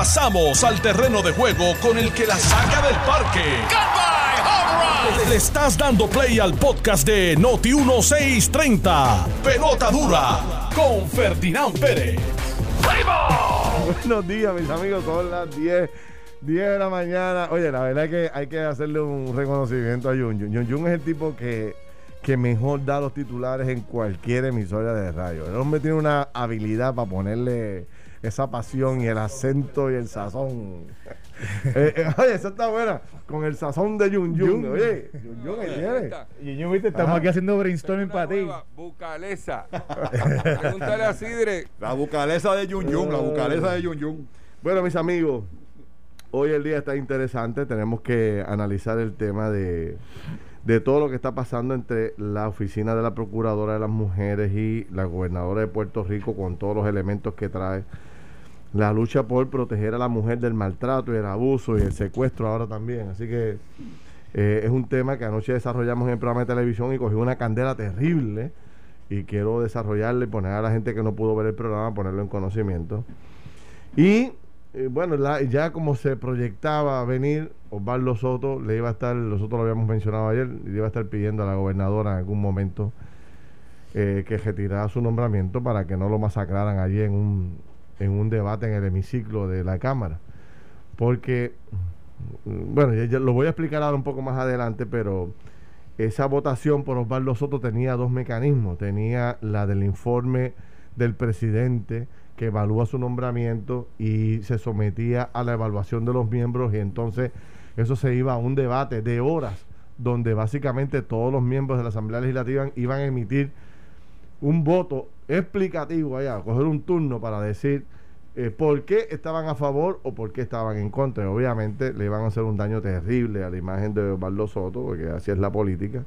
Pasamos al terreno de juego con el que la saca del parque. Le estás dando play al podcast de Noti 1630. Pelota dura con Ferdinand Pérez. Buenos días, mis amigos. Son las 10, 10 de la mañana. Oye, la verdad es que hay que hacerle un reconocimiento a Jun Jun. Jun Jun es el tipo que, que mejor da los titulares en cualquier emisora de radio. El hombre tiene una habilidad para ponerle esa pasión y el acento y el sazón. Eh, eh, oye, esa está buena. Con el sazón de Jun Jun. Oye, Jun Jun, ¿qué tiene? Y yo, viste, estamos Ajá. aquí haciendo brainstorming para ti. Bucalesa. Pregúntale a Sidre. La bucalesa de Yun Yun, la bucalesa de Yun Yun. Bueno, mis amigos, hoy el día está interesante. Tenemos que analizar el tema de, de todo lo que está pasando entre la oficina de la Procuradora de las Mujeres y la gobernadora de Puerto Rico con todos los elementos que trae. La lucha por proteger a la mujer del maltrato y el abuso y el secuestro ahora también. Así que eh, es un tema que anoche desarrollamos en el programa de televisión y cogió una candela terrible. Y quiero desarrollarle y poner a la gente que no pudo ver el programa, ponerlo en conocimiento. Y eh, bueno, ya como se proyectaba venir, Osvaldo Soto le iba a estar, nosotros lo habíamos mencionado ayer, le iba a estar pidiendo a la gobernadora en algún momento eh, que retirara su nombramiento para que no lo masacraran allí en un, en un debate en el hemiciclo de la Cámara. Porque, mm, bueno, ya- lo voy a explicar ahora un poco más adelante, pero esa votación por Osvaldo Soto tenía dos mecanismos. Tenía la del informe del presidente que evalúa su nombramiento y se sometía a la evaluación de los miembros y entonces eso se iba a un debate de horas donde básicamente todos los miembros de la Asamblea Legislativa iban a emitir un voto explicativo allá, coger un turno para decir eh, por qué estaban a favor o por qué estaban en contra. Y obviamente le iban a hacer un daño terrible a la imagen de Osvaldo Soto, porque así es la política.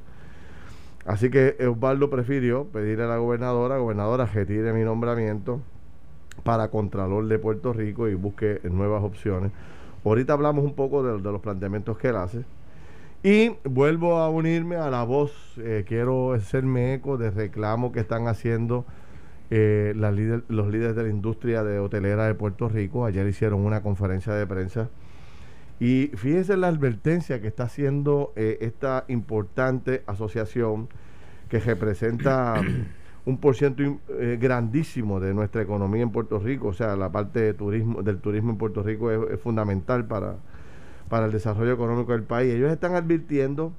Así que Osvaldo prefirió pedirle a la gobernadora, gobernadora, retire mi nombramiento para Contralor de Puerto Rico y busque nuevas opciones. Ahorita hablamos un poco de, de los planteamientos que él hace. Y vuelvo a unirme a la voz, eh, quiero hacerme eco de reclamo que están haciendo eh, las los líderes de la industria de hotelera de Puerto Rico. Ayer hicieron una conferencia de prensa. Y fíjense la advertencia que está haciendo eh, esta importante asociación que representa un porcentaje grandísimo de nuestra economía en Puerto Rico. O sea, la parte de turismo, del turismo en Puerto Rico es, es fundamental para, para el desarrollo económico del país. Ellos están advirtiendo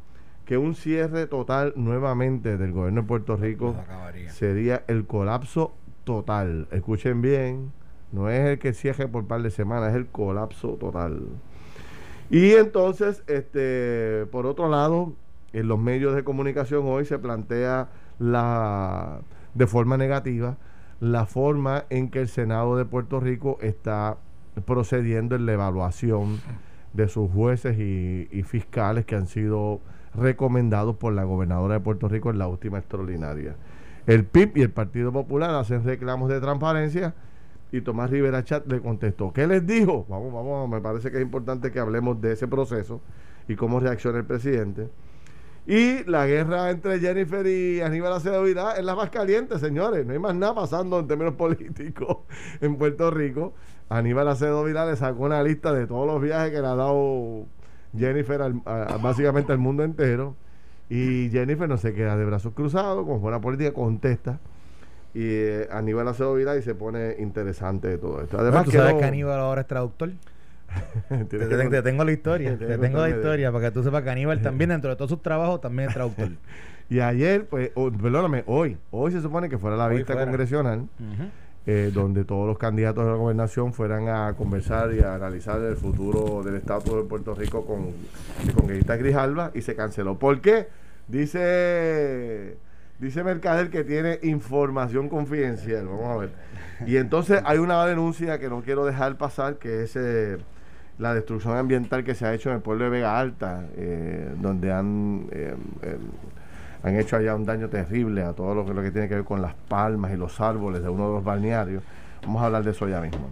que un cierre total nuevamente del gobierno de Puerto Rico sería el colapso total. Escuchen bien, no es el que cierre por par de semanas, es el colapso total. Y entonces, este, por otro lado, en los medios de comunicación hoy se plantea la de forma negativa la forma en que el Senado de Puerto Rico está procediendo en la evaluación de sus jueces y, fiscales que han sido recomendados por la gobernadora de Puerto Rico en la última extraordinaria. El PIB y el Partido Popular hacen reclamos de transparencia y Tomás Rivera Chat le contestó. ¿Qué les dijo? Vamos, vamos, me parece que es importante que hablemos de ese proceso y cómo reacciona el presidente. Y la guerra entre Jennifer y Aníbal Acevedo Vilá es la más caliente, señores. No hay más nada pasando en términos políticos en Puerto Rico. Aníbal Acevedo Vilá le sacó una lista de todos los viajes que le ha dado Jennifer al- a- básicamente al mundo entero. Y Jennifer no se queda de brazos cruzados, con buena política contesta. Y eh, Aníbal Acevedo Vilá y se pone interesante de todo esto. Además, tú sabes no- que Aníbal ahora es traductor. Te, que- te- te tengo la historia. Te tengo la historia para que tú sepas que Aníbal también, dentro de todos sus trabajos, también es traductor. Y ayer, pues, o- perdóname, hoy, hoy se supone que fuera la Hoy vista fuera. congresional, eh, donde todos los candidatos de la gobernación fueran a conversar y a analizar el futuro del estatus de Puerto Rico con el congresista Grijalva y se canceló. ¿Por qué? Dice, dice Mercader que tiene información confidencial. Vamos a ver. Y entonces hay una denuncia que no quiero dejar pasar, que es eh, la destrucción ambiental que se ha hecho en el pueblo de Vega Alta, eh, donde han, eh, eh, han hecho allá un daño terrible a todo lo que, lo que tiene que ver con las palmas y los árboles de uno de los balnearios. Vamos a hablar de eso ya mismo.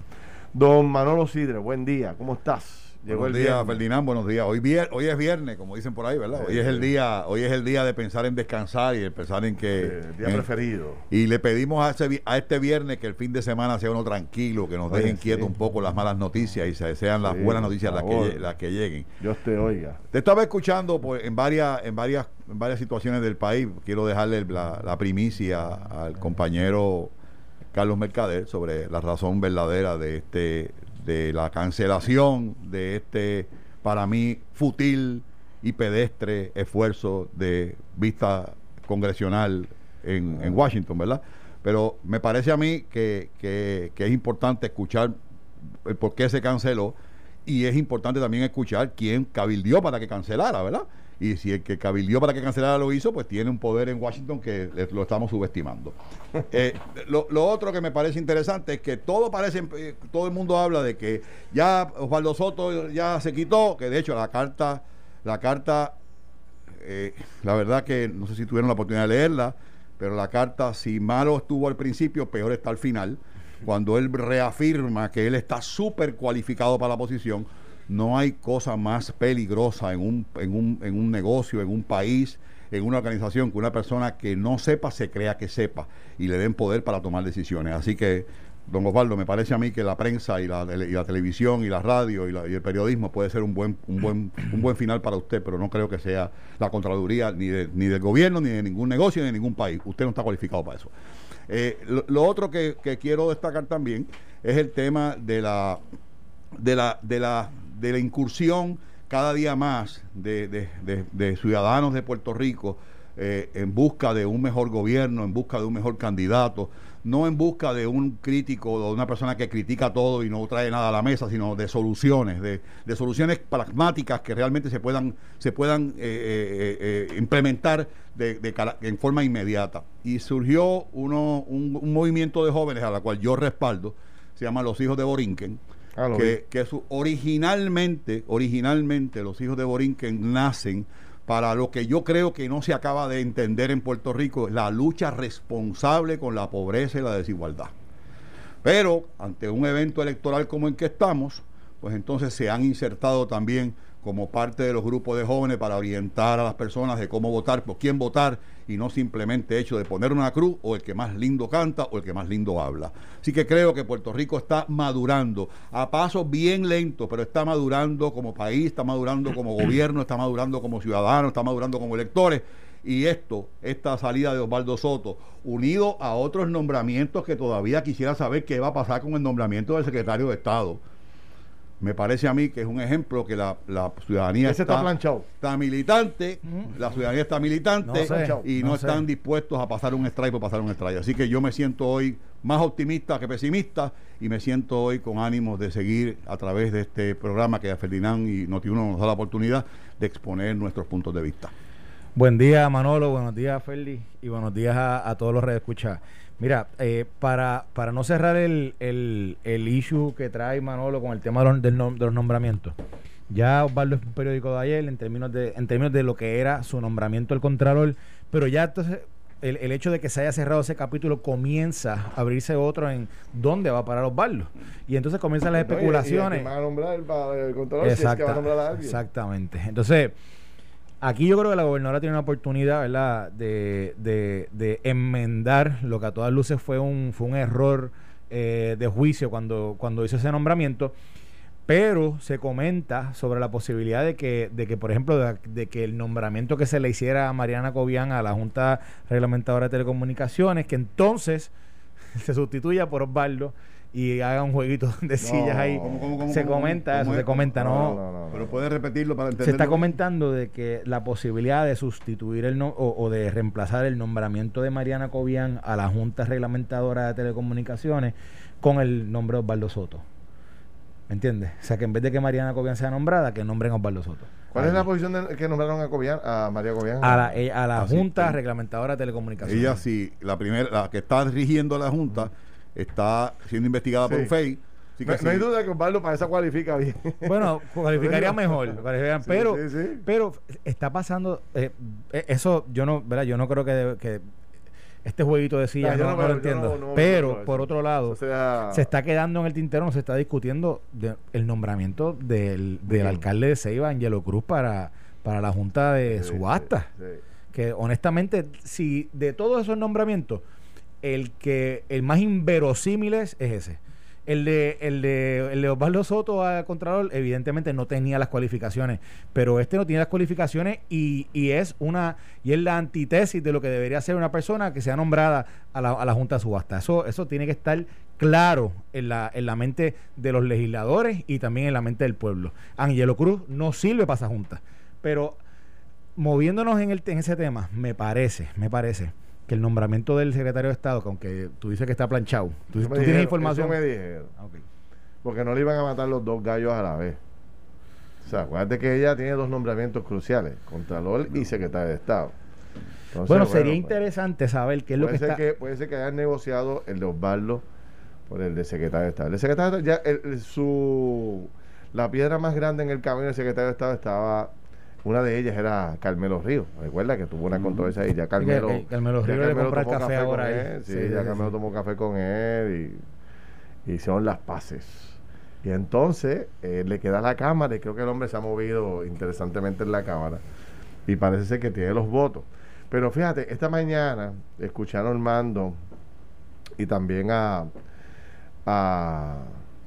Don Manolo Sidre, buen día, ¿cómo estás? Llegó buenos el días, viernes. Ferdinand, buenos días. Hoy, vier- hoy es viernes, como dicen por ahí, ¿verdad? Hoy es el día, hoy es el día de pensar en descansar y de pensar en que Eh, día en- preferido. Y le pedimos a, ese vi- a este viernes que el fin de semana sea uno tranquilo, que nos Oye, dejen sí. quietos un poco las malas noticias y se- sean las buenas noticias las que, las lleguen. Dios te oiga. Te estaba escuchando pues, en varias en varias en varias situaciones del país. Quiero dejarle la primicia al compañero Carlos Mercader sobre la razón verdadera de este de la cancelación de este para mí fútil y pedestre esfuerzo de vista congresional en, en Washington, ¿verdad? Pero me parece a mí que, que- que es importante escuchar el por qué se canceló y es importante también escuchar quién cabildió para que cancelara, ¿verdad? Y si el que cabildió para que cancelara lo hizo, pues tiene un poder en Washington que le- lo estamos subestimando. Eh, lo, lo otro que me parece interesante es que todo parece, eh, todo el mundo habla de que ya Osvaldo Soto ya se quitó, que de hecho la carta, la carta, eh, la verdad que no sé si tuvieron la oportunidad de leerla, pero la carta, si malo estuvo al principio, peor está al final. Cuando él reafirma que él está súper cualificado para la posición, no hay cosa más peligrosa en un, en, un, en un negocio, en un país, en una organización, que una persona que no sepa se crea que sepa y le den poder para tomar decisiones. Así que, don Osvaldo, me parece a mí que la prensa y la, y la televisión y la radio y, la- y el periodismo puede ser un buen, un, buen, un buen final para usted, pero no creo que sea la Contraloría ni, de- ni del gobierno, ni de ningún negocio, ni de ningún país. Usted no está cualificado para eso. Eh, lo, lo otro que, que quiero destacar también es el tema de la de la, de la, de la incursión cada día más de, de- ciudadanos de Puerto Rico eh, en busca de un mejor gobierno, en busca de un mejor candidato, no en busca de un crítico o de una persona que critica todo y no trae nada a la mesa, sino de soluciones, de, soluciones pragmáticas que realmente se puedan, se puedan eh, eh, implementar de, de en forma inmediata. Y surgió uno, un, un movimiento de jóvenes a la cual yo respaldo, se llama Los Hijos de Borinquen, Ah, que, que su- originalmente, originalmente los hijos de Borinquen nacen para lo que yo creo que no se acaba de entender en Puerto Rico, la lucha responsable con la pobreza y la desigualdad. Pero ante un evento electoral como el que estamos, pues entonces se han insertado también como parte de los grupos de jóvenes para orientar a las personas de cómo votar, por quién votar, y no simplemente hecho de poner una cruz o el que más lindo canta o el que más lindo habla. Así que creo que Puerto Rico está madurando a pasos bien lentos, pero está madurando como país, está madurando como gobierno, está madurando como ciudadano, está madurando como electores. Y esto, esta salida de Osvaldo Soto, unido a otros nombramientos que todavía quisiera saber qué va a pasar con el nombramiento del secretario de Estado. Me parece a mí que es un ejemplo que la, la ciudadanía Ese está planchado. está militante, la ciudadanía está militante No sé, y no, no sé. están dispuestos a pasar un strike por pasar un strike. Así que yo me siento hoy más optimista que pesimista y me siento hoy con ánimos de seguir a través de este programa que a Ferdinand y Notiuno nos da la oportunidad de exponer nuestros puntos de vista. Buen día, Manolo. Buenos días, Ferdi. Y buenos días a, a todos los redescuchas. Mira, eh, para, para no cerrar el, el, el issue que trae Manolo con el tema de los, del nom- de los nombramientos, ya Osvaldo es un periódico de ayer en términos de, en términos de lo que era su nombramiento al Contralor, pero ya entonces el, el hecho de que se haya cerrado ese capítulo comienza a abrirse otro en dónde va a parar Osvaldo. Y entonces comienzan las No, y- y especulaciones. que van a nombrar para el controlador si es que Exacta- va a nombrar a alguien. Exactamente. Entonces, aquí yo creo que la gobernadora tiene una oportunidad, ¿verdad?, de, de, de enmendar lo que a todas luces fue un, fue un error eh, de juicio cuando, cuando hizo ese nombramiento. Pero se comenta sobre la posibilidad de que, de que por ejemplo, de, que el nombramiento que se le hiciera a Mariana Cobian a la Junta Reglamentadora de Telecomunicaciones, que entonces se sustituya por Osvaldo y haga un jueguito de sillas ahí. ¿Cómo, cómo, cómo, se cómo, comenta cómo eso, es? se comenta, ¿no? no, no, no. Pero puede repetirlo para entender. Se está comentando de que la posibilidad de sustituir el no, o, o de reemplazar el nombramiento de Mariana Cobian a la Junta Reglamentadora de Telecomunicaciones con el nombre de Osvaldo Soto. ¿Me entiendes? O sea, que en vez de que Mariana Cobian sea nombrada, que nombren a Osvaldo Soto. ¿Cuál es la posición de- que nombraron a Cobian, a María Cobian? A la, eh, a la Así, Junta sí. Reglamentadora de Telecomunicaciones. Ella sí, la primera, la que está dirigiendo la Junta, está siendo investigada por Sí. un FEI. Así que no, no hay duda que Osvaldo para esa cualifica bien. Bueno, cualificaría mejor, pero, sí, sí. pero está pasando, eh, eh, eso yo no, ¿verdad? Yo no creo que, que este jueguito de sillas yo no, no, no pero lo entiendo. no- no- pero, no, por otro lado, O sea, se está quedando en el tintero, no se está discutiendo de- el nombramiento del, del alcalde de Ceiba, Angelo Cruz, para, para la Junta de sí, Subasta. sí, sí. Que honestamente, si de todos esos nombramientos, el que el más inverosímil es, es ese. El de, el de, el Osvaldo Soto a Contralor, evidentemente no tenía las cualificaciones, pero este no tiene las cualificaciones y, y es una, y es la antítesis de lo que debería ser una persona que sea nombrada a la, a la Junta de Subasta. Eso, eso tiene que estar claro en la, en la mente de los legisladores y también en la mente del pueblo. Angelo Cruz no sirve para esa junta. Pero moviéndonos en, el, en ese tema, me parece, me parece que el nombramiento del secretario de Estado, que aunque tú dices que está planchado, tú, tienes información. eso me dijeron. Ah. Porque no le iban a matar los dos gallos a la vez. O sea, acuérdate que ella tiene dos nombramientos cruciales, Contralor y Secretario de Estado. Entonces, Bueno, sería pues, interesante saber qué es lo que está. que puede ser que hayan negociado el de Osvaldo por el de secretario de Estado. El de secretario de Estado, ya el- su la piedra más grande en el camino del secretario de Estado estaba una de ellas era Carmelo Ríos. Recuerda que tuvo una controversia ahí. Ya Carmelo, que- que Carmelo ya Ríos le Carmelo el tomó café ahora con ahí. él. Sí, Sí, ya sí, Carmelo sí. tomó café con él y, y hicieron las paces. Y entonces eh, le queda la cámara y creo que el hombre se ha movido interesantemente en la cámara y parece ser que tiene los votos. Pero fíjate, esta mañana escucharon Mando y también a, a,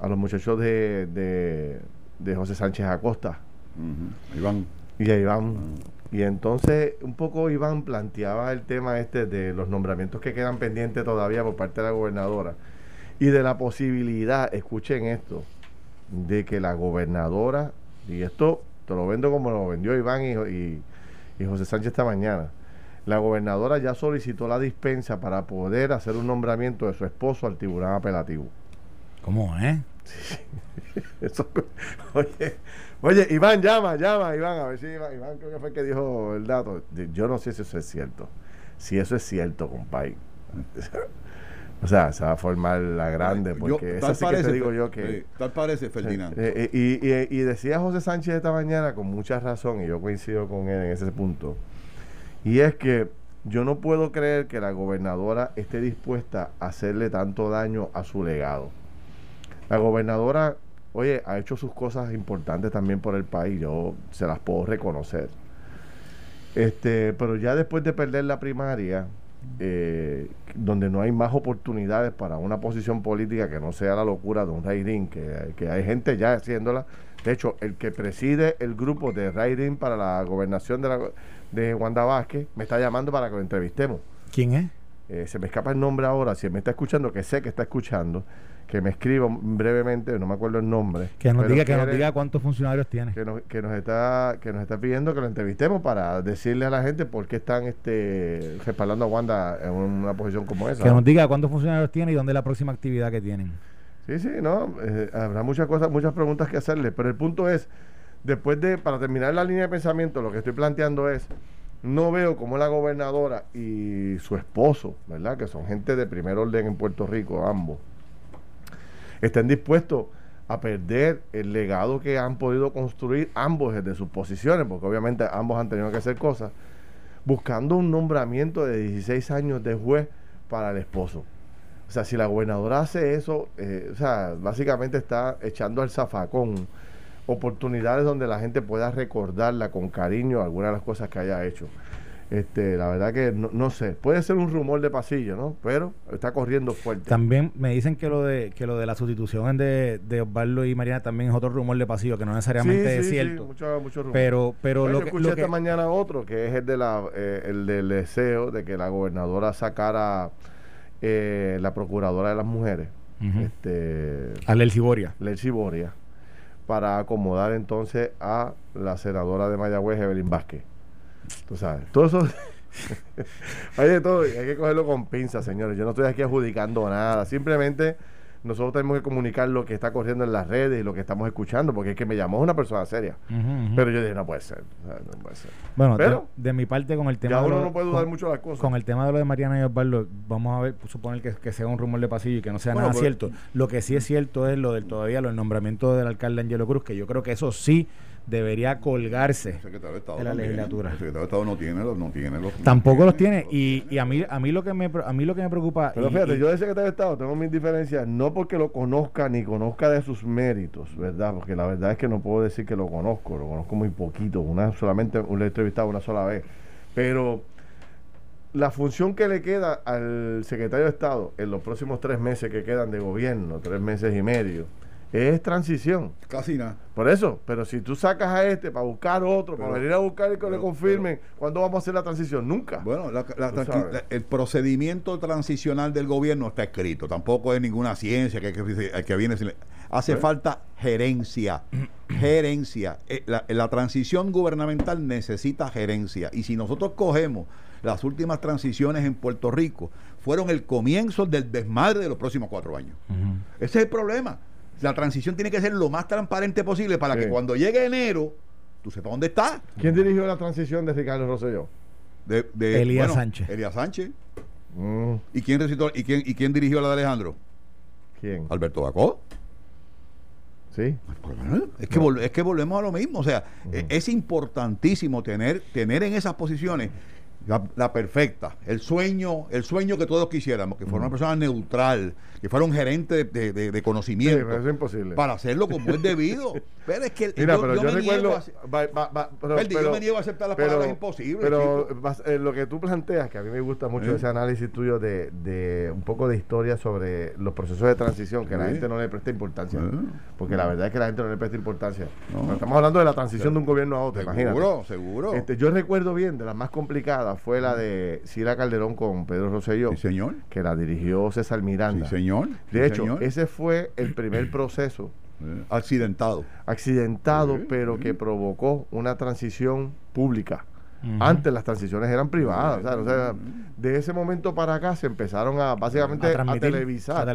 a los muchachos de, de, de José Sánchez Acosta Ujú. Iván. Y a Iván. Y entonces un poco Iván planteaba el tema este de los nombramientos que quedan pendientes todavía por parte de la gobernadora y de la posibilidad, escuchen esto, de que la gobernadora, y esto te lo vendo como lo vendió Iván y, y- y José Sánchez esta mañana, la gobernadora ya solicitó la dispensa para poder hacer un nombramiento de su esposo al tribunal apelativo. ¿Cómo, eh? Eso- oye, oye, Iván, llama, llama, Iván, a ver si Iván, Iván creo que fue el que dijo el dato. Yo no sé si eso es cierto. Si eso es cierto, compadre. O sea, se va a formar la grande, Yo- porque tal eso sí que te digo yo que... tal parece, Ferdinand. Eh, eh, y, y- y decía José Sánchez esta mañana con mucha razón, y yo coincido con él en ese punto, y es que yo no puedo creer que la gobernadora esté dispuesta a hacerle tanto daño a su legado. La gobernadora, oye, ha hecho sus cosas importantes también por el país, yo se las puedo reconocer. Este, pero ya después de perder la primaria, eh, donde no hay más oportunidades para una posición política que no sea la locura de un Rairín, que, que hay gente ya haciéndola. De hecho, el que preside el grupo de Rairín para la gobernación de, la, de Wanda Vázquez me está llamando para que lo entrevistemos. ¿Quién es? Eh, se me escapa el nombre ahora, si me está escuchando, que sé que está escuchando, que me escriba brevemente, no me acuerdo el nombre. Que nos diga, que nos diga cuántos funcionarios tiene. que nos, que nos está que nos está pidiendo que lo entrevistemos para decirle a la gente por qué están este respaldando a Wanda en una posición como esa. Que ¿no? nos diga cuántos funcionarios tiene y dónde es la próxima actividad que tienen. Sí, sí, no, eh, habrá muchas cosas, muchas preguntas que hacerle, pero el punto es, después de, para terminar la línea de pensamiento, lo que estoy planteando es, no veo cómo la gobernadora y su esposo, ¿verdad? Que son gente de primer orden en Puerto Rico, ambos, estén dispuestos a perder el legado que han podido construir ambos desde sus posiciones, porque obviamente ambos han tenido que hacer cosas, buscando un nombramiento de 16 años de juez para el esposo. O sea, si la gobernadora hace eso, eh, o sea, básicamente está echando al zafacón oportunidades donde la gente pueda recordarla con cariño algunas de las cosas que haya hecho. Este, la verdad que no, no sé, puede ser un rumor de pasillo, ¿no? Pero está corriendo fuerte. También me dicen que lo de que lo de la sustitución de, de Osvaldo y Mariana también es otro rumor de pasillo, que no necesariamente Sí, es sí, cierto. sí, mucho, mucho rumor. pero pero lo yo que, escuché lo esta mañana otro, que es el, de la, eh, el del deseo de que la gobernadora sacara eh, la procuradora de las mujeres, Ujú. este, Alel Ciboria. Lelsi Boria, para acomodar entonces a la senadora de Mayagüez, Evelyn Vázquez. Tú sabes, todo eso... hay de todo, hay que cogerlo con pinzas, señores. Yo no estoy aquí adjudicando nada, simplemente nosotros tenemos que comunicar lo que está corriendo en las redes y lo que estamos escuchando, porque es que me llamó una persona seria. Pero yo dije, no puede ser, no puede ser. Bueno, Pero, de, mi parte con el tema... Ya uno no puede dudar mucho las cosas. Con el tema de lo de Mariana y Osvaldo, vamos a ver, suponer que, que sea un rumor de pasillo y que no sea nada pues, cierto. Lo que sí es cierto es lo del todavía, lo del nombramiento del alcalde Angelo Cruz, que yo creo que eso sí debería colgarse de la legislatura. El secretario de Estado no tiene los, no tiene los Tampoco los tiene y, y, a mí a mí lo que me a mí lo que me preocupa Pero fíjate, yo de secretario de Estado tengo mis diferencias no porque lo conozca ni conozca de sus méritos, ¿verdad? Porque la verdad es que no puedo decir que lo conozco, lo conozco muy poquito, una solamente lo he entrevistado una sola vez. Pero la función que le queda al secretario de Estado en los próximos tres meses que quedan de gobierno, tres meses y medio, es transición. Casi nada. Por eso, pero si tú sacas a este para buscar otro, para venir a buscar y que le confirmen, ¿cuándo vamos a hacer la transición? Nunca. Bueno, el procedimiento transicional del gobierno está escrito, tampoco es ninguna ciencia que, que, que viene. Hace falta gerencia, gerencia. Eh, la, la transición gubernamental necesita gerencia. Y si nosotros cogemos las últimas transiciones en Puerto Rico, fueron el comienzo del desmadre de los próximos cuatro años. Ese es el problema la transición tiene que ser lo más transparente posible para que cuando llegue enero, tú sepas dónde está. ¿Quién dirigió la transición de Ricardo Rosselló? De, de Elías Sánchez. Elías Sánchez. Mm. ¿Y, quién recitó, y, quién, ¿Y quién dirigió la de Alejandro? ¿Quién? Alberto Bacó. Sí. Es que, es que volvemos a lo mismo. O sea, es importantísimo tener, tener en esas posiciones la, perfecta, el sueño, el sueño que todos quisiéramos, que fuera una persona neutral, que fuera un gerente de, de, conocimiento. es imposible. Para hacerlo como es debido. Pero es que Mira, yo, pero yo, me recuerdo. pero, yo me niego a aceptar las palabras imposibles. Pero eh, lo que tú planteas, que a mí me gusta mucho ese análisis tuyo de, de, un poco de historia sobre los procesos de transición, que la gente no le presta importancia. Porque la verdad es que la gente no le presta importancia. Estamos hablando de la transición de un gobierno a otro, seguro, Seguro, este, yo recuerdo bien de las más complicadas fue la de Sira Calderón con Pedro Rosselló. Sí, señor. Que la dirigió César Miranda. Sí, señor. De hecho, ese fue el primer proceso. Eh, accidentado. Accidentado, pero que provocó una transición pública. Antes las transiciones eran privadas. O sea, de ese momento para acá se empezaron a básicamente a, televisar.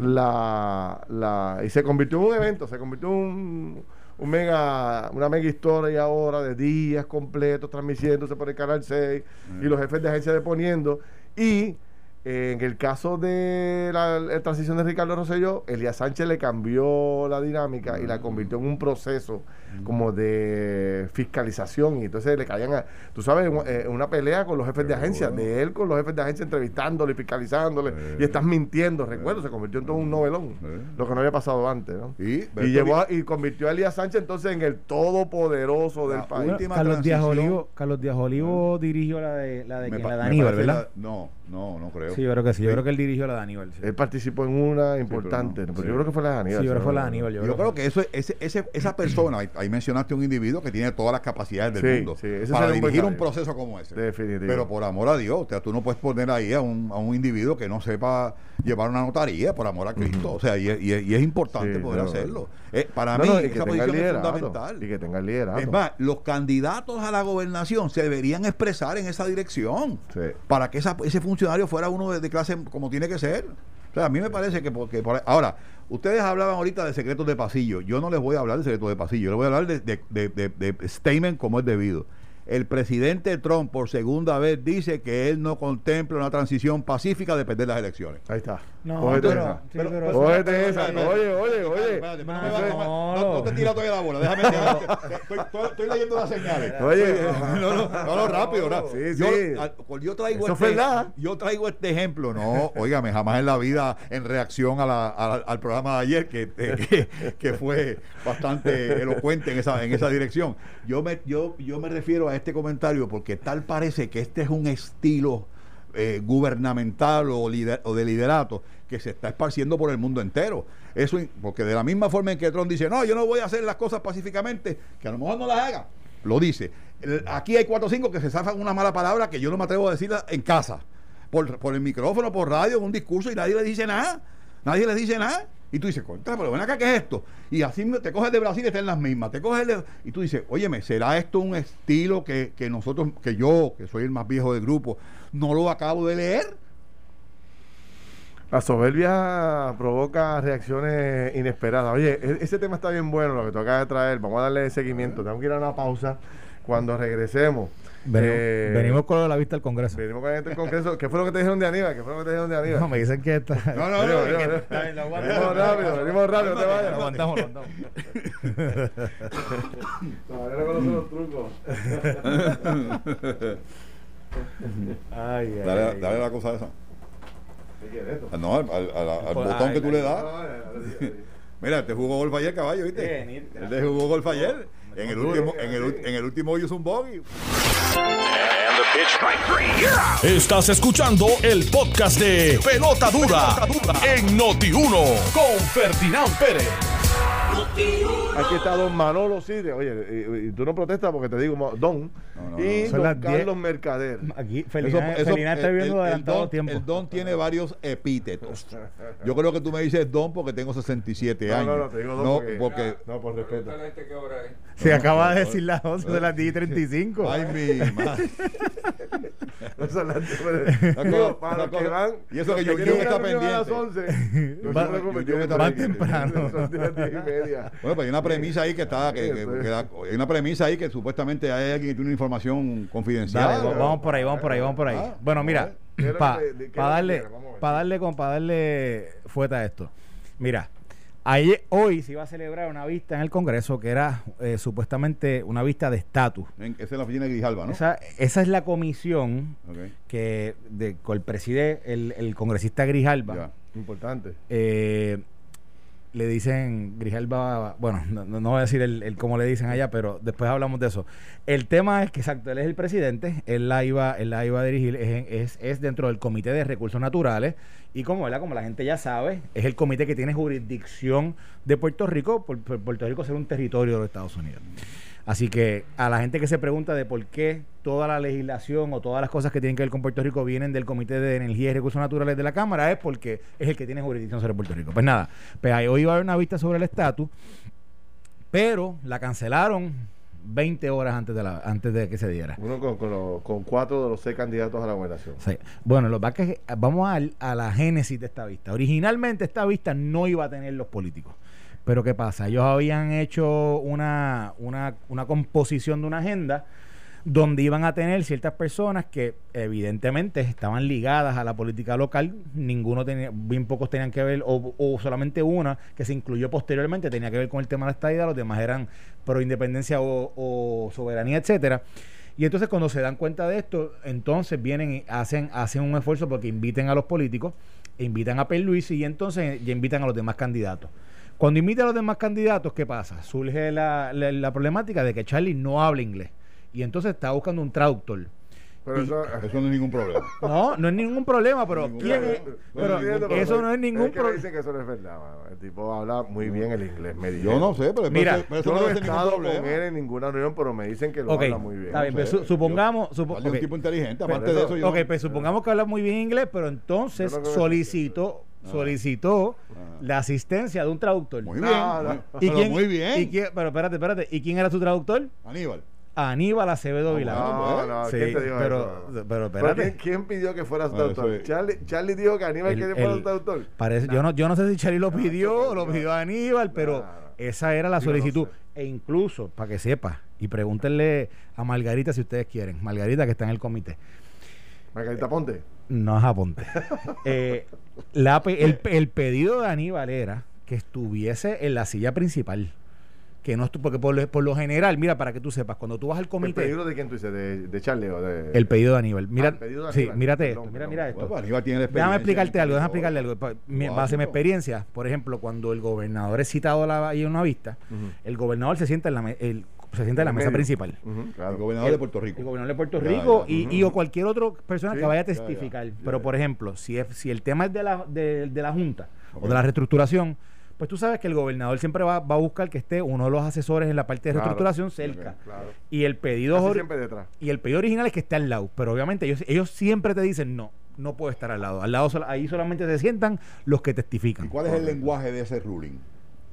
La, la, y se convirtió en un evento, se convirtió en un una mega historia ahora de días completos transmitiéndose por el Canal 6 y los jefes de agencia deponiendo. Y en el caso de la, transición de Ricardo Rosselló, Elías Sánchez le cambió la dinámica y la convirtió en un proceso como de fiscalización. Y entonces le caían a, tú sabes, eh, una pelea con los jefes de agencia, de él con los jefes de agencia entrevistándole y fiscalizándole y estás mintiendo, recuerdo, se convirtió en todo un novelón, lo que no había pasado antes, ¿no? Y, llevó y convirtió a Elías Sánchez entonces en el todopoderoso del país. Carlos Díaz Olivo, Carlos Díaz Olivo dirigió la de la de, la de Aníbal, ¿verdad? no, no, no creo. Sí, yo creo que sí, yo creo que él dirigió la de Aníbal. Él participó en una importante, pero, yo creo que fue la de Aníbal. Sí, yo creo que fue la de Aníbal. Yo, creo, que eso, ese, ese, esa persona ahí mencionaste un individuo que tiene todas las capacidades del mundo para dirigir un proceso como ese. Pero por amor a Dios, o sea, tú no puedes poner ahí a un, a un individuo que no sepa llevar una notaría, por amor a Cristo. O sea, y, es importante poder hacerlo. Eh, para mí, esa posición es fundamental. Y que tenga liderazgo. Es más, los candidatos a la gobernación se deberían expresar en esa dirección para que ese funcionario fuera uno de, clase como tiene que ser. O sea, a mí me parece que porque por, ahora Ustedes hablaban ahorita de secretos de pasillo. Yo no les voy a hablar de secretos de pasillo. Yo les voy a hablar de, de, de, de statement como es debido el presidente Trump por segunda vez dice que él no contempla una transición pacífica de las elecciones. Ahí está. No, Cógete esa. Cógete esa. Oye, oye, oye. No te tiras todavía la bola. Déjame. Estoy leyendo las señales. Oye, no, no, no, rápido. Sí, sí. Yo traigo este, yo traigo este ejemplo. No, óigame, jamás en la vida en reacción a la, al programa de ayer que, que, que fue bastante elocuente en esa, en esa dirección. Yo me, yo, yo me refiero a este comentario porque tal parece que este es un estilo eh, gubernamental o, de liderato que se está esparciendo por el mundo entero. Eso, porque de la misma forma en que Trump dice, no, yo no voy a hacer las cosas pacíficamente, que a lo mejor no las haga, lo dice. Aquí hay cuatro o cinco que se zafan una mala palabra que yo no me atrevo a decirla en casa, por, por el micrófono, por radio, en un discurso y nadie le dice nada. Nadie le dice nada. Y tú dices, contra, pero ven acá, ¿qué es esto? Y así te coges de Brasil y están las mismas. Te coges de, y tú dices, óyeme, ¿será esto un estilo que, que nosotros, que yo, que soy el más viejo del grupo, no lo acabo de leer? La soberbia provoca reacciones inesperadas. Oye, e- ese tema está bien bueno, lo que tú acabas de traer. Vamos a darle seguimiento. Tenemos que ir a una pausa. Cuando regresemos. Venimos, eh, venimos con la vista al Congreso. venimos con este congreso. ¿Qué fue lo que te dijeron de Aníbal? ¿Qué fue lo que te dijeron de Aníbal? No, me dicen que está. No, no, no. Venimos, rápido, venimos rápido, no te Lo vayas. aguantamos, lo aguantamos. Todavía no conoce los trucos. Ay, ay, Dale, ay. dale la cosa esa. ¿Qué No, al, al- al- al Pues, botón ay, que tú ay, le das. Mira, te jugó golf ayer, caballo, ¿viste? Él te jugó golf ayer. En el último, en el, ul- en el último hoyo hizo un bogey. Estás escuchando el podcast de Pelota Dura en Noti1 con Ferdinand Pérez. Aquí está don Manolo Sidre. Oye, y, y tú no protestas porque te digo don. No, no, y don. Carlos Mercader. Aquí, Felina, Eso- eso- Felina está el- viendo el- el don- tiempo. El don tiene varios epítetos. Yo creo que tú me dices don porque tengo 67 No, años. no, no, te digo don No, porque- porque. No, por respeto. Pregúntale a qué hora es. Se acaba de decir las 11 de las 10 y 35. Ay, mi madre. Para los que van. Y eso que yo está ir a las pendiente. 11. No Va- está break. temprano. Bueno, pues hay una premisa ahí que está, que, que- que da- hay una premisa ahí que supuestamente hay alguien que tiene una información confidencial. Dale, va- vamos por ahí, vamos por ahí, vamos por ahí. Ah, bueno, mira, ¿Qué es lo para que que darle, para darle con, para darle fueta a esto. Mira, ayer, hoy se iba a celebrar una vista en el Congreso que era eh, supuestamente una vista de estatus. Esa es la oficina de Grijalba, ¿no? Esa, esa es la comisión que de, con el preside el, el congresista Grijalba. ya. Importante. eh, le dicen Grijalba, bueno, no, no- voy a decir el, el cómo le dicen allá, pero después hablamos de eso. El tema es que, exacto, él es el presidente, él la iba, él la iba a dirigir, es, es, es dentro del Comité de Recursos Naturales y como, como la gente ya sabe, es el comité que tiene jurisdicción de Puerto Rico, por Puerto Rico ser un territorio de los Estados Unidos. Así que a la gente que se pregunta de por qué toda la legislación o todas las cosas que tienen que ver con Puerto Rico vienen del Comité de Energía y Recursos Naturales de la Cámara es porque es el que tiene jurisdicción sobre Puerto Rico. Pues nada, pues ahí hoy iba a haber una vista sobre el estatus, pero la cancelaron 20 horas antes de, la, antes de que se diera. Uno con, con, los- con cuatro de los seis candidatos a la gobernación. Sí. Bueno, lo que pasa es que vamos al- a, la génesis de esta vista. Originalmente esta vista no iba a tener los políticos. Pero ¿qué pasa? Ellos habían hecho una, una, una composición de una agenda donde iban a tener ciertas personas que evidentemente estaban ligadas a la política local, ninguno tenía, bien pocos tenían que ver, o, o solamente una que se incluyó posteriormente tenía que ver con el tema de la estadía, los demás eran pro independencia o, soberanía, etcétera. Y entonces cuando se dan cuenta de esto, entonces vienen y hacen, hacen un esfuerzo porque inviten a los políticos, invitan a Luis y entonces ya invitan a los demás candidatos. Cuando invitan a los demás candidatos, ¿qué pasa? Surge la, la- la problemática de que Charlie no habla inglés. Y entonces está buscando un traductor. Pero eso. Eso no es ningún problema. No, no es ningún problema, pero Ningún ¿quién problema. es? No, Pero entiendo, pero eso no es ningún Es que problema. dicen que eso no es verdad, mano. El tipo habla muy bien el inglés. Me Yo no sé, pero, Mira, pero, pero eso Yo no no he estado con él en ninguna reunión, pero me dicen que lo Ok, habla muy bien. está bien, No pues sé, su- supongamos... supo- Vale, un ok. tipo inteligente. Pero Aparte de eso- yo. Ok, pues supongamos que habla muy bien inglés, pero entonces Yo no que- solicitó, Ah. la asistencia de un traductor. Muy No, bien. no. muy- ¿Y pero quién- muy bien. y quién- pero espérate, espérate. ¿Y quién era su traductor? Aníbal. Aníbal Acevedo Ah, Vilá. No, no, Sí, ¿quién te dijo pero, eso? pero ¿Pero espérate. quién, quién pidió que fuera su Bueno, traductor? Charlie, Charlie dijo que Aníbal quería que fuera su traductor. Parece, yo, no, yo no sé si Charlie lo pidió o lo pidió Aníbal, pero esa era la no solicitud. sé. E incluso, para que sepa, y pregúntenle a Margarita si ustedes quieren, Margarita que está en el comité, Margarita Ponte. No es aponte. Eh, la el, el pedido de Aníbal era que estuviese en la silla principal. Que no porque por, lo- por lo general, mira, para que tú sepas, cuando tú vas al ¿El comité, pedido de quién tú dices? ¿De, de Charlie o de.? el pedido de Aníbal. Mira, Ah, el pedido de sí, Aníbal. mírate Perdón, esto, mira, mira esto. Bueno, Aníbal tiene la experiencia. Déjame explicarte algo, déjame explicarle algo. Wow, base a mi experiencia, por ejemplo, cuando el gobernador es citado a la, ahí en una vista, el gobernador se sienta en la, el- se sienta en la mesa principal. El claro. gobernador El- de Puerto Rico. El gobernador de Puerto Rico ya. y, y o cualquier otra persona Sí, que vaya a testificar. ya, Pero, ya. por ejemplo, si, es, si el tema es de la, de, de la Junta o de la reestructuración, pues tú sabes que el gobernador siempre va, va a buscar que esté uno de los asesores en la parte de Claro. reestructuración cerca. Claro. Y el pedido y el pedido original es que esté al lado, pero obviamente ellos, ellos siempre te dicen no, no puede estar al lado. Al lado ahí solamente se sientan los que ¿Y testifican. cuál es el lenguaje de ese ruling?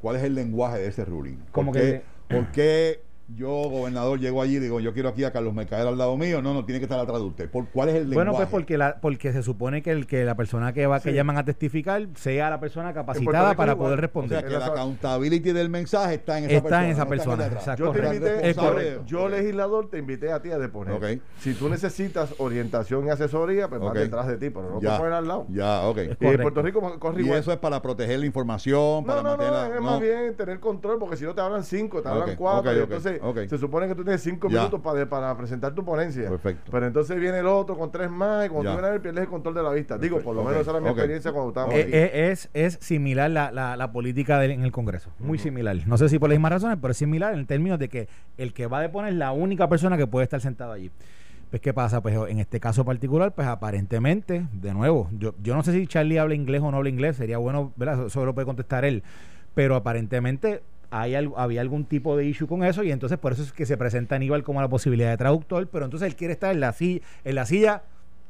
¿Cuál es el lenguaje de ese ruling? Como ¿Por que- qué, por qué yo, gobernador, llego allí y digo, yo quiero aquí a Carlos Mercader al lado mío. No, no, tiene que estar atrás de usted. ¿Por, ¿Cuál es el Bueno, lenguaje? pues porque la, porque se supone que el que la persona que va que llaman a testificar sea la persona capacitada para igual. poder O responder. sea, que la accountability del mensaje está en esa Está persona. en esa no persona, atrás. exacto. Yo te invité, es yo legislador te invité a ti a deponer. Si tú necesitas orientación y asesoría, pues Ok. vas detrás de ti, pero no Ya. te poner al lado. Ya, ok. Es Y en correcto. Puerto Rico corre Y eso es para proteger la información, para No, no, no, es más bien tener control, porque si no te hablan cinco, te hablan cuatro, ok, entonces se supone que tú tienes cinco Ya. minutos para, para presentar tu ponencia. Perfecto. Pero entonces viene el otro con tres más, y cuando Ya. tú vienes a ver, pierdes el control de la vista. Digo, por lo menos esa era mi experiencia cuando estábamos Eh, aquí. eh, es, es similar la, la, la política en el Congreso, muy similar. No sé si por las mismas razones, pero es similar en términos de que el que va a deponer es la única persona que puede estar sentado allí. Pues, ¿qué pasa? Pues en este caso particular, pues aparentemente, de nuevo, yo, yo no sé si Charlie habla inglés o no habla inglés, sería bueno, ¿verdad? Eso, eso lo puede contestar él. Pero aparentemente hay, había algún tipo de issue con eso y entonces por eso es que se presenta Aníbal como la posibilidad de traductor, pero entonces él quiere estar en la silla, en la silla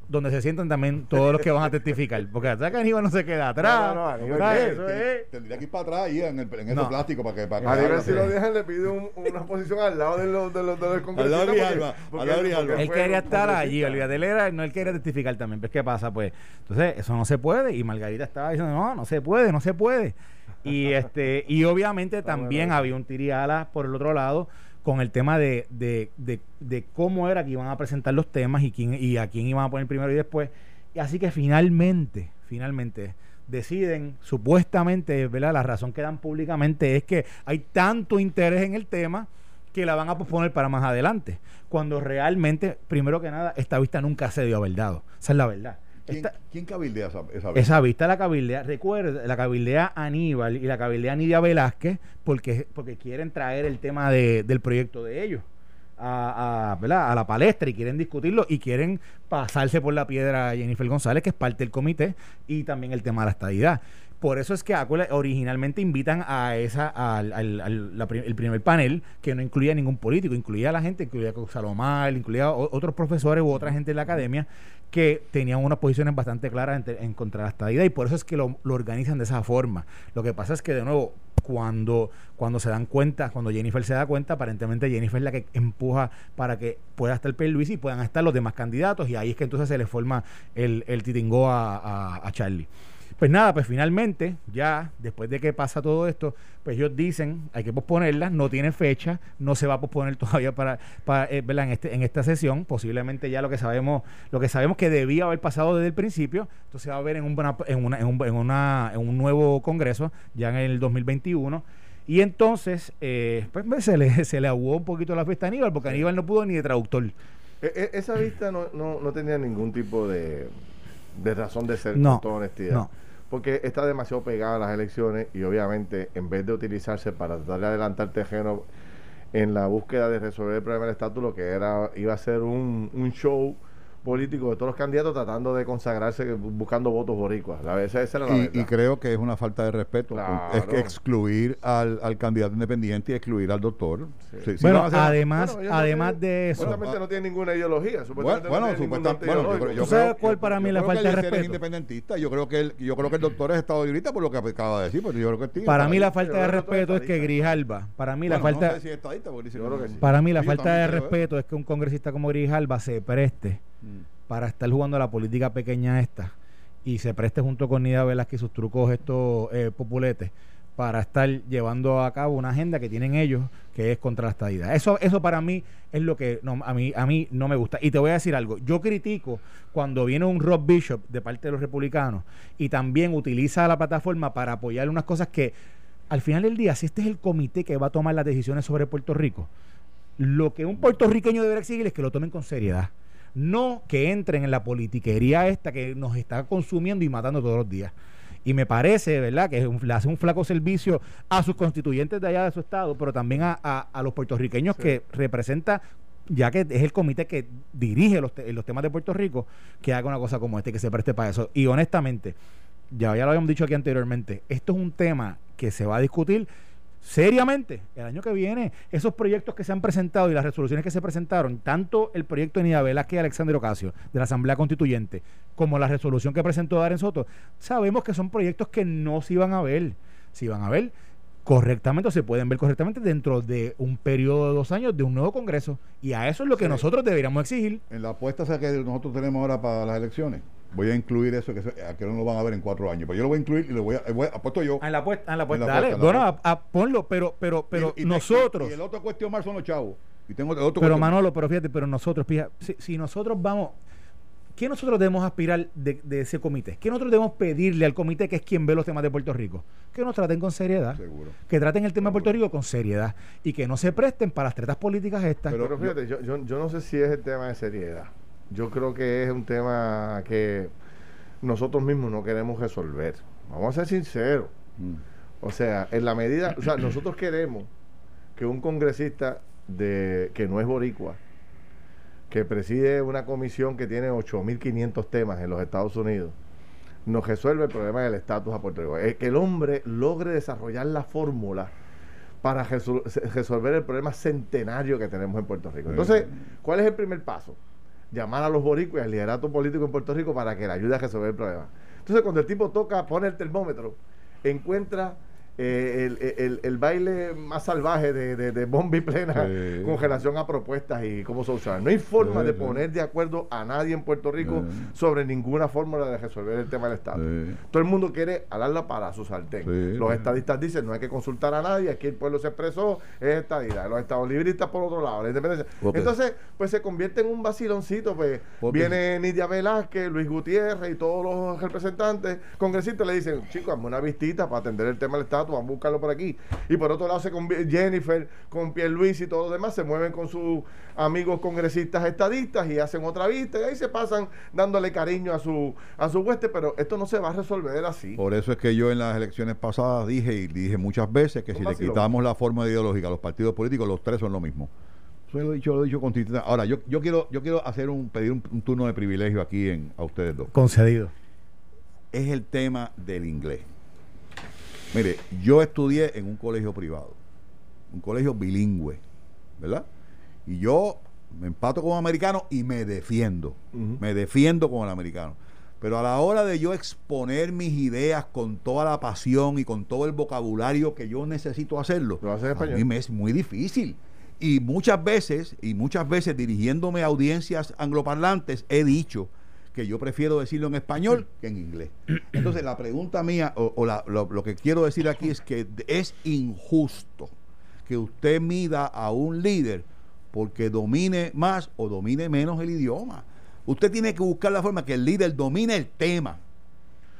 donde se sientan también todos los que van a testificar. Porque hasta que Aníbal no se queda atrás. No, no, no, Aníbal ¿sabes? ¿qué? Eso Tendría- es- Tendría que ir para atrás ahí en, el, en ese plástico para que. Para que A ver haga- si lo dejan, le pide un- una posición al lado de los, de los, de los lado de al lado de. Él quería estar allí, olvídate, él era, no él quería testificar también. Pues, ¿qué pasa? Pues, entonces, eso no se puede. Y Margarita estaba diciendo, no, no se puede, no se puede. Y este, y obviamente también había un tiriala por el otro lado con el tema de, de, de, de cómo era que iban a presentar los temas y quién y a quién iban a poner primero y después. Y así que finalmente, finalmente deciden, supuestamente, ¿verdad? La razón que dan públicamente es que hay tanto interés en el tema que la van a posponer para más adelante. Cuando realmente, primero que nada, esta vista nunca se dio a verdad. Esa es la verdad. ¿Quién, Esta- quién cabildea esa, esa vez? esa vista la cabildea, recuerda, la cabildea Aníbal y la cabildea Nidia Velázquez porque, porque quieren traer el tema de- del proyecto de ellos a, a, ¿verdad? a la palestra y quieren discutirlo y quieren pasarse por la piedra a Jennifer González, que es parte del comité, y también el tema de la estadidad. Por eso es que acuérdate, originalmente invitan a esa al, al- al- la pri- el primer panel que no incluía ningún político, incluía a la gente, incluía a Salomar, incluía a otros profesores u otra gente de la academia que tenían unas posiciones bastante claras en, en contra de la estadidad y por eso es que lo, organizan de esa forma. Lo que pasa es que de nuevo cuando cuando se dan cuenta, cuando Jennifer se da cuenta, aparentemente Jennifer es la que empuja para que pueda estar Luis y puedan estar los demás candidatos y ahí es que entonces se le forma el, el titingó a, a- a Charlie. Pues nada, pues finalmente, ya después de que pasa todo esto, pues ellos dicen, hay que posponerla, no tiene fecha, no se va a posponer todavía para, para eh, ¿verdad? En, este, en esta sesión, posiblemente ya lo que sabemos, lo que sabemos que debía haber pasado desde el principio, entonces va a haber en, un, buena- en, una, en, un, en, una, en un nuevo congreso, ya en el 2021. Y entonces, eh, pues se le, se le aguó un poquito la fiesta a Aníbal, porque Aníbal no pudo ni de traductor. E- e- esa vista no, no, no tenía ningún tipo de, de razón de ser, No, con toda honestidad. no. Porque está demasiado pegada a las elecciones y obviamente en vez de utilizarse para tratar de adelantar terreno en la búsqueda de resolver el problema del estatus, lo que era iba a ser un, un show político de todos los candidatos tratando de consagrarse buscando votos boricuas. La vez esa era la Y, verdad. y creo que es una falta de respeto. Claro. Es que excluir al, al candidato independiente y excluir al doctor. Sí. Bueno, además, Bueno, ellos no además de eso, Supuestamente no tiene ninguna ideología. Bueno, Supuestamente bueno, no tiene supuestamente- bueno, yo creo- yo ¿Tú sabes creo- cuál para mí yo la falta que de es respeto? independentista. Yo creo que él, yo creo que el doctor es estado ahorita por lo que acaba de decir, porque yo creo que sí, para está mí la falta Yo de respeto es que. Grijalba, para mí la falta... Yo. Para mí la yo falta de ¿eh? respeto es que un congresista como Grijalba se preste Mm. para estar jugando la política pequeña esta y se preste junto con Nida Velázquez sus trucos estos eh, populetes para estar llevando a cabo una agenda que tienen ellos que es contra la estadidad. Eso, eso para mí es lo que no, a, mí, a mí no me gusta. Y te voy a decir algo, yo critico cuando viene un Rob Bishop de parte de los republicanos y también utiliza la plataforma para apoyar unas cosas que al final del día, si este es el comité que va a tomar las decisiones sobre Puerto Rico, lo que un puertorriqueño debería exigir es que lo tomen con seriedad. No que entren en la politiquería esta que nos está consumiendo y matando todos los días. Y me parece, ¿verdad?, que un- le hace un flaco servicio a sus constituyentes de allá de su estado, pero también a, a- a los puertorriqueños Sí. que representa, ya que es el comité que dirige los, te- los temas de Puerto Rico, que haga una cosa como este, que se preste para eso. Y honestamente, ya, ya lo habíamos dicho aquí anteriormente, esto es un tema que se va a discutir seriamente el año que viene. Esos proyectos que se han presentado y las resoluciones que se presentaron, tanto el proyecto de Nida Velázquez y Alexander Ocasio de la Asamblea Constituyente, como la resolución que presentó Darren Soto, sabemos que son proyectos que no se iban a ver, se iban a ver correctamente o se pueden ver correctamente dentro de un periodo de dos años de un nuevo Congreso. Y a eso es lo que Sí. nosotros deberíamos exigir. En la apuesta que nosotros tenemos ahora para las elecciones, voy a incluir eso, que, eso- a que no lo van a ver en cuatro años. Pero yo lo voy a incluir y lo voy a, voy a- apuesto yo. En la apuesta, en la apuesta. Dale, bueno, a- a- ponlo, pero, pero, pero Y- y te- nosotros. Y, el otro cuestión más son los chavos. Y tengo el otro Pero cuestión- Manolo, pero fíjate, pero nosotros, fíjate, si, si nosotros vamos, ¿qué nosotros debemos aspirar de, de ese comité? ¿Qué nosotros debemos pedirle al comité que es quien ve los temas de Puerto Rico? Que nos traten con seriedad. Seguro. Que traten el tema de Puerto Rico con seriedad y que no se presten para las tretas políticas estas. Pero, Pero fíjate, yo, yo, yo no sé si es el tema de seriedad. Yo creo que es un tema que nosotros mismos no queremos resolver. Vamos a ser sinceros. Mm. O sea, en la medida, o sea, nosotros queremos que un congresista de que no es boricua, que preside una comisión que tiene 8.500 temas en los Estados Unidos, nos resuelve el problema del estatus a Puerto Rico. Es que el hombre logre desarrollar la fórmula para resol- resolver el problema centenario que tenemos en Puerto Rico. Entonces, ¿cuál es el primer paso? Llamar a los boricuas y al liderato político en Puerto Rico para que le ayude a resolver el problema. Entonces, cuando el tipo toca, pone el termómetro, encuentra eh, el, el- el baile más salvaje de, de, de bomba y plena Sí. con relación a propuestas y cómo solucionar. No hay forma Sí, de sí. poner de acuerdo a nadie en Puerto Rico sobre ninguna fórmula de resolver el tema del Estado. Todo el mundo quiere alarla para su sartén. Los estadistas dicen no hay que consultar a nadie, aquí el pueblo se expresó, es estadidad. Los estados libristas por otro lado, la independencia. Entonces, pues se convierte en un vaciloncito, pues Porque- viene Nidia Velázquez, Luis Gutiérrez y todos los representantes congresistas le dicen, chicos, hazme una vistita para atender el tema del estatus, vamos a buscarlo por aquí. Y por otro lado se convi- Jennifer con Luis y todos los demás se mueven con sus amigos congresistas estadistas y hacen otra vista y ahí se pasan dándole cariño a su a su hueste, pero esto no se va a resolver así. Por eso es que yo en las elecciones pasadas dije y dije muchas veces que si le quitamos la forma ideológica a los partidos políticos, los tres son lo mismo. Eso lo he dicho, lo he dicho consistentemente. Ahora, yo, yo quiero, yo quiero hacer un, pedir un, un turno de privilegio aquí en, a ustedes dos. Concedido. Es el tema del inglés. Mire, yo estudié en un colegio privado, un colegio bilingüe, ¿verdad? Y yo me empato como americano y me defiendo. Me defiendo como el americano. Pero a la hora de yo exponer mis ideas con toda la pasión y con todo el vocabulario que yo necesito hacerlo, Lo haces en a español. mí me es muy difícil. Y muchas veces, y muchas veces dirigiéndome a audiencias angloparlantes, he dicho que yo prefiero decirlo en español que en inglés. Entonces, la pregunta mía, o, o la- lo, lo que quiero decir aquí es que es injusto que usted mida a un líder porque domine más o domine menos el idioma. Usted tiene que buscar la forma que el líder domine el tema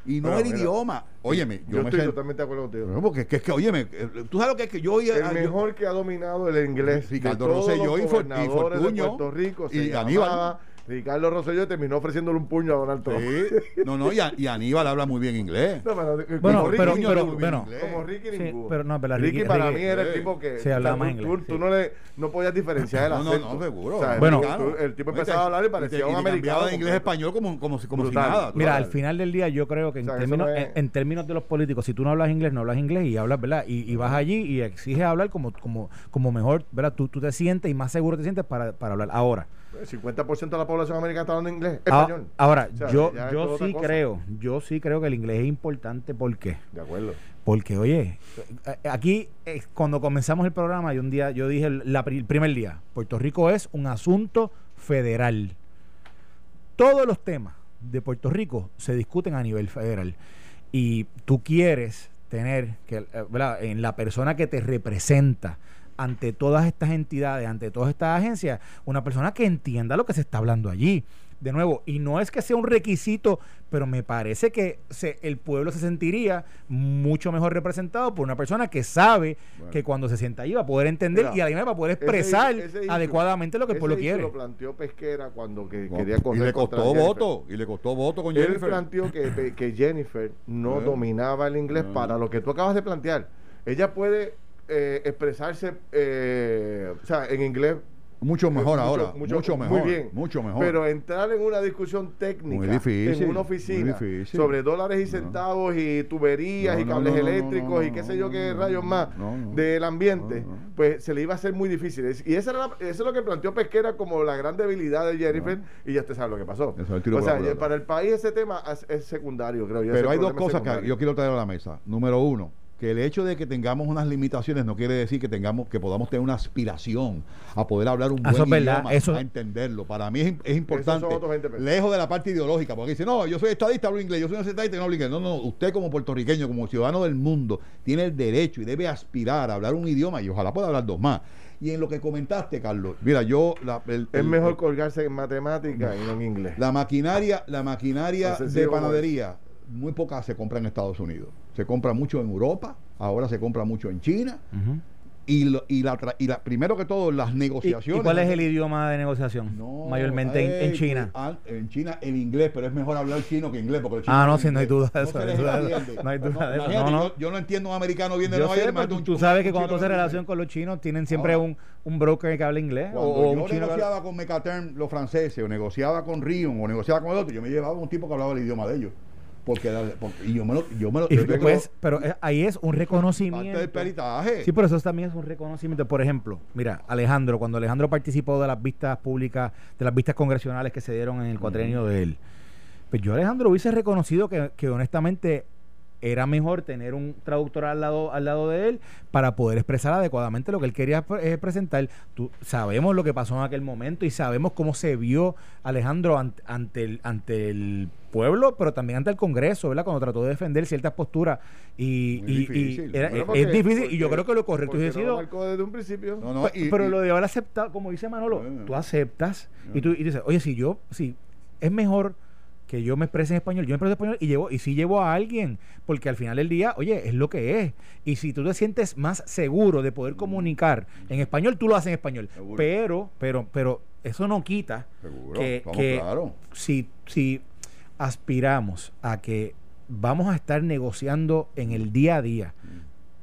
y no Bueno, el mira, idioma. Óyeme, yo, Yo, me estoy totalmente de acuerdo contigo. No, porque es que, es que, óyeme, eh, tú sabes lo que es que yo a- El yo- mejor que ha dominado el inglés Ricardo Rosselló y de Puerto Rico se y Aníbal. Ricardo Rosselló terminó ofreciéndole un puño a Donald Trump. Sí. No, no, y, a- y Aníbal habla muy bien inglés. No, pero, eh, Bueno, como Ricky pero- ninguno, pero- como bueno. Ricky- como Ricky Sí, pero no, pero Ricky, Ricky- para Ricky- mí era el tipo que Sí, hablaba más tú, inglés, tú sí. no le no podías diferenciar el No, no, acento. no, seguro. O sea, Bueno. tú- el tipo empezaba te- a hablar y parecía te- un americano de inglés español como, como, si- como si nada. Mira, al final del día yo creo que en, O sea, eso términos, es- en, en términos de los políticos, si tú no hablas inglés, no hablas inglés y hablas, ¿verdad? Y, y vas allí y exiges hablar como, como, como mejor, ¿verdad? Tú, tú te sientes y más seguro te sientes para, para hablar. Ahora, El 50% de la población americana está hablando inglés, a- español. ahora O sea, yo, yo sí creo, yo sí creo que el inglés es importante. ¿Por qué? De acuerdo. Porque, oye, eh, aquí eh, cuando comenzamos el programa, y un día yo dije el, la pri- el primer día, Puerto Rico es un asunto federal. Todos los temas de Puerto Rico se discuten a nivel federal. Y tú quieres tener que, eh, ¿verdad? en la persona que te representa ante todas estas entidades, ante todas estas agencias, una persona que entienda lo que se está hablando allí. De nuevo, y no es que sea un requisito, pero me parece que se- el pueblo se sentiría mucho mejor representado por una persona que sabe Bueno. que cuando se sienta allí va a poder entender Mira, y además va a poder ese- expresar ese adecuadamente lo que el ese pueblo issue quiere. lo planteó Pesquera cuando que quería correr y le contra costó Jennifer. voto. Y le costó voto con Él Jennifer. planteó que, que Jennifer no dominaba el inglés para lo que tú acabas de plantear. Ella puede eh, expresarse eh, o sea, en inglés Mucho mejor mucho- ahora. mucho- Mucho, muy mejor. bien. Mucho mejor. Pero entrar en una discusión técnica Muy difícil, en una oficina sobre dólares y No. centavos y tuberías No, y cables no, eléctricos y qué sé yo qué rayos más del ambiente, pues se le iba a hacer muy difícil. Y esa era la- eso es lo que planteó Pesquera como la gran debilidad de Jennifer y ya usted sabe lo que pasó. O sea, para el país ese tema es, es secundario, creo yo. Pero hay dos cosas que yo quiero traer a la mesa. Número uno, que el hecho de que tengamos unas limitaciones no quiere decir que tengamos que podamos tener una aspiración a poder hablar un Eso buen verdad, idioma, eso- a entenderlo. Para mí es, es importante, son otros 20 pesos. lejos de la parte ideológica, porque dice, no, yo soy estadista, hablo inglés, yo soy un estadista y no hablo inglés. No, no, usted como puertorriqueño, como ciudadano del mundo, tiene el derecho y debe aspirar a hablar un idioma y ojalá pueda hablar dos más. Y en lo que comentaste, Carlos, mira, yo... La, el- Es el- mejor el- colgarse en matemáticas y no en inglés. la maquinaria, la maquinaria de panadería, muy poca se compra en Estados Unidos. Se compra mucho en Europa, ahora se compra mucho en China. Y, lo- y, la, tra- y la, primero que todo, las ¿Y, negociaciones. y cuál es el idioma de negociación? No, Mayormente en, en ey, China. en China el inglés, pero es mejor hablar chino que inglés. Porque el chino Ah, no, sí, no hay duda de eso, no hay duda de eso. No. Yo, no entiendo un americano bien de Nueva York. tú, tú sabes que cuando tú haces relación con los chinos, tienen siempre Ahora, un, un broker que habla inglés. Cuando o yo un chino habla- negociaba con Mecaterm los franceses, o negociaba con Rion, o negociaba con el otro, yo me llevaba un tipo que hablaba el idioma de ellos. Porque, y yo me lo, yo me lo Y yo creo- pues, pero eh, ahí es un parte reconocimiento. del peritaje. Sí, pero eso también es un reconocimiento. Por ejemplo, mira, Alejandro, cuando Alejandro participó de las vistas públicas, de las vistas congresionales que se dieron en el cuatrenio de él, pues yo, Alejandro, hubiese reconocido que, que honestamente era mejor tener un traductor al lado, al lado de él para poder expresar adecuadamente lo que él quería pre- eh, presentar. Tú, sabemos lo que pasó en aquel momento y sabemos cómo se vio Alejandro ante, ante, el, ante el pueblo, pero también ante el Congreso, ¿verdad? Cuando trató de defender ciertas posturas y, y- y difícil. era- Bueno, es porque- difícil y yo creo que lo correcto hubiese no sido marcó desde un principio. No, no, y- pero y- lo de haber aceptado, como dice Manolo, tú aceptas y tú y dices, oye, si yo, si es mejor que yo me exprese en español, yo me expreso en español y llevo, y si llevo a alguien, porque al final del día, oye, es lo que es. Y si tú te sientes más seguro de poder comunicar en español, tú lo haces en español. Seguro. Pero, pero, pero eso no quita Seguro, que, vamos, que claro. si, si aspiramos a que vamos a estar negociando en el día a día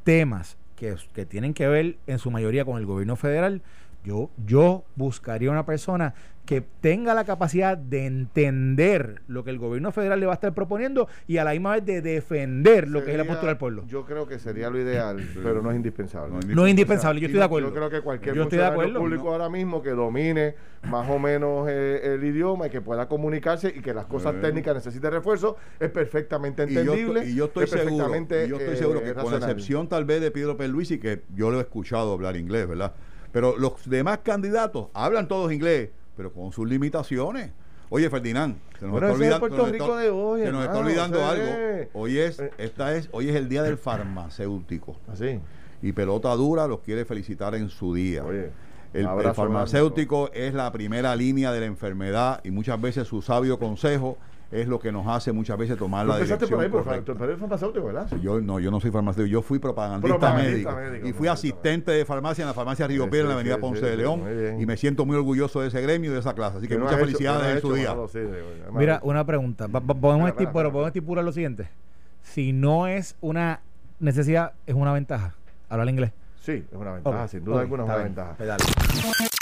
temas que, que tienen que ver en su mayoría con el gobierno federal, yo, yo buscaría una persona que tenga la capacidad de entender lo que el gobierno federal le va a estar proponiendo y a la misma vez de defender lo que es la postura del pueblo. Yo creo que sería lo ideal, pero no es indispensable. No es No es indispensable, yo Y estoy de acuerdo. Yo creo que cualquier Yo estoy de funcionario acuerdo. público ahora mismo que domine más o menos eh, el idioma y que pueda comunicarse y que las cosas Bueno. técnicas necesiten refuerzo es perfectamente Y yo, entendible. estoy- y yo estoy es seguro, y yo estoy eh, seguro que con la excepción tal vez de Pedro Perluisi, que yo lo he escuchado hablar inglés, ¿verdad? Pero los demás candidatos hablan todos inglés, pero con sus limitaciones. Oye, Ferdinand, se nos Bueno, está olvidando, Puerto se nos Rico está- de hoy, se nos está hermano, olvidando algo. Hoy es, eh. esta es, hoy es el día del farmacéutico. Así. Y Pelota Dura los quiere felicitar en su día. Oye, el farmacéutico es la primera línea de la enfermedad y muchas veces su sabio consejo es lo que nos hace muchas veces tomar la empezaste dirección por ahí, por correcta. eres farmacéutico, ¿verdad? Yo no, yo no soy farmacéutico, yo fui propagandista, Propagandista médico, médico, y fui asistente de farmacia en la farmacia Río Sí, Piedra en la avenida sí, Ponce sí, de León y me siento muy orgulloso de ese gremio y de esa clase. Así que ¿Qué no muchas felicidades ¿Qué no has en su día. Mira, una pregunta. Podemos, estipular lo siguiente. Si no es una necesidad, es una ventaja. Hablar inglés. Sí, es una ventaja, sin duda alguna es una bien. ventaja. Pues dale.